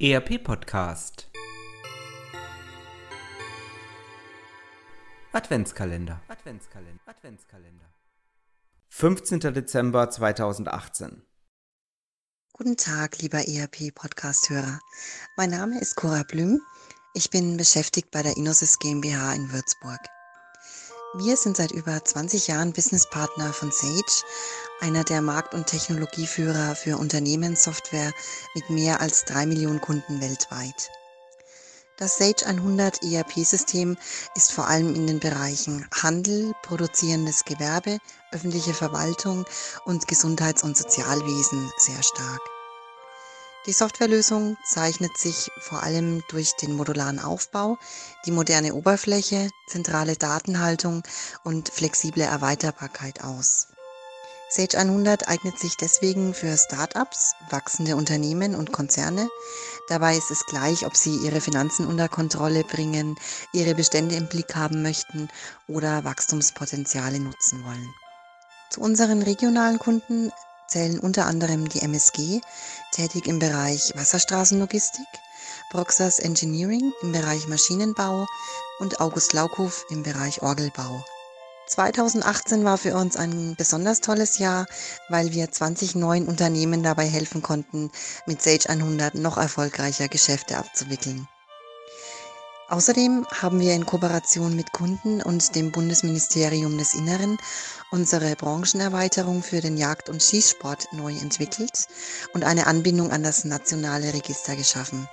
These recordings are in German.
ERP Podcast Adventskalender Adventskalender Adventskalender 15. Dezember 2018 Guten Tag, lieber ERP Podcast Hörer. Mein Name ist Cora Blüm. Ich bin beschäftigt bei der Inosys GmbH in Würzburg. Wir sind seit über 20 Jahren Businesspartner von Sage, einer der Markt- und Technologieführer für Unternehmenssoftware mit mehr als drei Millionen Kunden weltweit. Das Sage 100 ERP-System ist vor allem in den Bereichen Handel, produzierendes Gewerbe, öffentliche Verwaltung und Gesundheits- und Sozialwesen sehr stark. Die Softwarelösung zeichnet sich vor allem durch den modularen Aufbau, die moderne Oberfläche, zentrale Datenhaltung und flexible Erweiterbarkeit aus. Sage 100 eignet sich deswegen für Startups, wachsende Unternehmen und Konzerne. Dabei ist es gleich, ob sie ihre Finanzen unter Kontrolle bringen, ihre Bestände im Blick haben möchten oder Wachstumspotenziale nutzen wollen. Zu unseren regionalen Kunden zählen unter anderem die MSG, tätig im Bereich Wasserstraßenlogistik, Broxas Engineering im Bereich Maschinenbau und August Laukhof im Bereich Orgelbau. 2018 war für uns ein besonders tolles Jahr, weil wir 20 neuen Unternehmen dabei helfen konnten, mit Sage 100 noch erfolgreicher Geschäfte abzuwickeln. Außerdem haben wir in Kooperation mit Kunden und dem Bundesministerium des Inneren unsere Branchenerweiterung für den Jagd- und Schießsport neu entwickelt und eine Anbindung an das nationale Register geschaffen.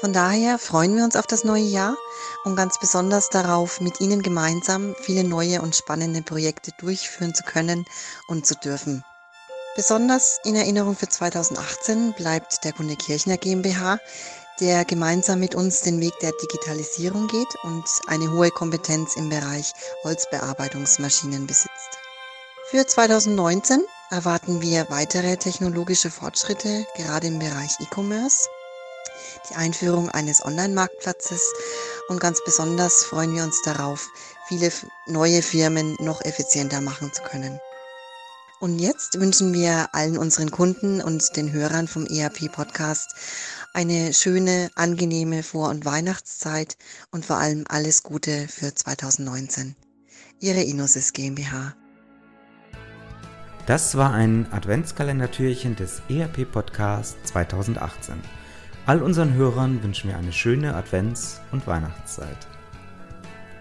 Von daher freuen wir uns auf das neue Jahr und ganz besonders darauf, mit Ihnen gemeinsam viele neue und spannende Projekte durchführen zu können und zu dürfen. Besonders in Erinnerung für 2018 bleibt der Kunde Kirchner GmbH, der gemeinsam mit uns den Weg der Digitalisierung geht und eine hohe Kompetenz im Bereich Holzbearbeitungsmaschinen besitzt. Für 2019 erwarten wir weitere technologische Fortschritte, gerade im Bereich E-Commerce, die Einführung eines Online-Marktplatzes und ganz besonders freuen wir uns darauf, viele neue Firmen noch effizienter machen zu können. Und jetzt wünschen wir allen unseren Kunden und den Hörern vom ERP Podcast eine schöne, angenehme Vor- und Weihnachtszeit und vor allem alles Gute für 2019. Ihre Inosis GmbH. Das war ein Adventskalendertürchen des ERP Podcast 2018. All unseren Hörern wünschen wir eine schöne Advents- und Weihnachtszeit.